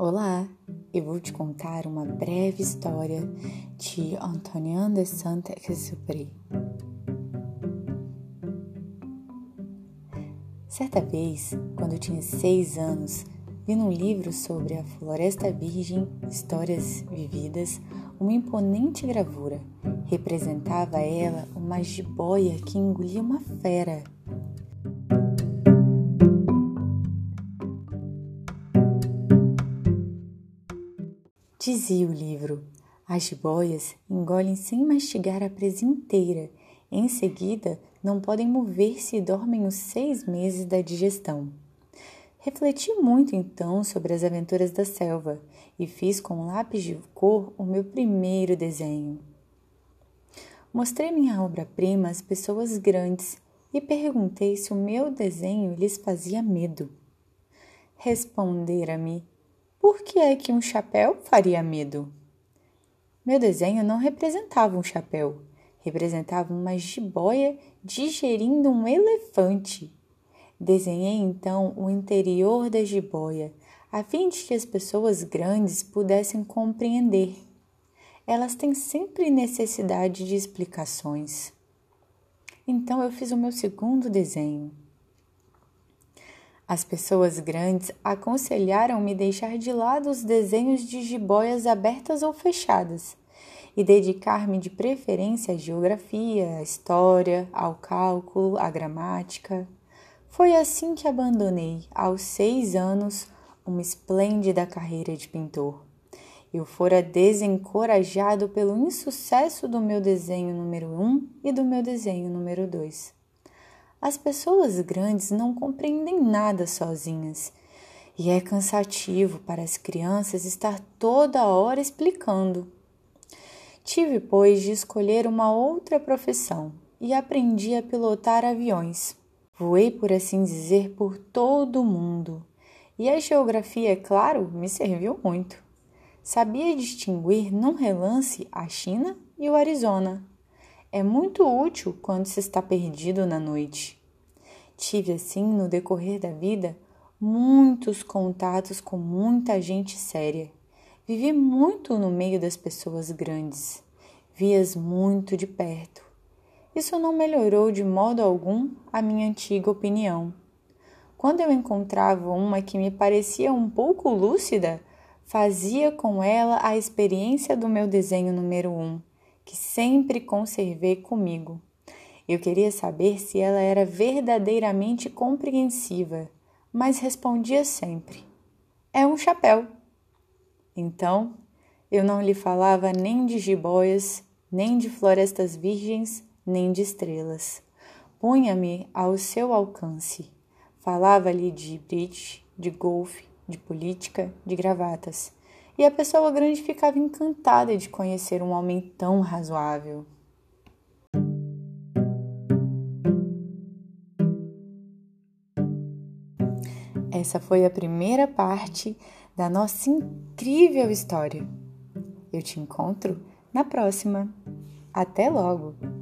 Olá, eu vou te contar uma breve história de Antonin de Saint-Exupéry. Certa vez, quando eu tinha seis anos, vi num livro sobre a Floresta Virgem, Histórias Vividas, uma imponente gravura. Representava ela uma jiboia que engolia uma fera. Dizia o livro: as jiboias engolem sem mastigar a presa inteira. Em seguida, não podem mover-se e dormem os seis meses da digestão. Refleti muito então sobre as aventuras da selva e fiz com lápis de cor o meu primeiro desenho. Mostrei minha obra-prima às pessoas grandes e perguntei se o meu desenho lhes fazia medo. Respondera-me por que é que um chapéu faria medo? Meu desenho não representava um chapéu, representava uma jiboia digerindo um elefante. Desenhei então o interior da jiboia, a fim de que as pessoas grandes pudessem compreender. Elas têm sempre necessidade de explicações. Então eu fiz o meu segundo desenho. As pessoas grandes aconselharam-me deixar de lado os desenhos de jiboias abertas ou fechadas e dedicar-me de preferência à geografia, à história, ao cálculo, à gramática. Foi assim que abandonei, aos seis anos, uma esplêndida carreira de pintor. Eu fora desencorajado pelo insucesso do meu desenho número um e do meu desenho número dois. As pessoas grandes não compreendem nada sozinhas e é cansativo para as crianças estar toda hora explicando. Tive, pois, de escolher uma outra profissão e aprendi a pilotar aviões. Voei, por assim dizer, por todo o mundo. E a geografia, é claro, me serviu muito. Sabia distinguir num relance a China e o Arizona é muito útil quando se está perdido na noite. Tive, assim, no decorrer da vida, muitos contatos com muita gente séria. Vivi muito no meio das pessoas grandes, vi-as muito de perto. Isso não melhorou de modo algum a minha antiga opinião. Quando eu encontrava uma que me parecia um pouco lúcida, fazia com ela a experiência do meu desenho número um que sempre conservei comigo. Eu queria saber se ela era verdadeiramente compreensiva, mas respondia sempre: É um chapéu. Então, eu não lhe falava nem de jiboias, nem de florestas virgens, nem de estrelas. Punha-me ao seu alcance. Falava-lhe de bridge, de golfe, de política, de gravatas e a pessoa grande ficava encantada de conhecer um homem tão razoável. Essa foi a primeira parte da nossa incrível história. Eu te encontro na próxima. Até logo!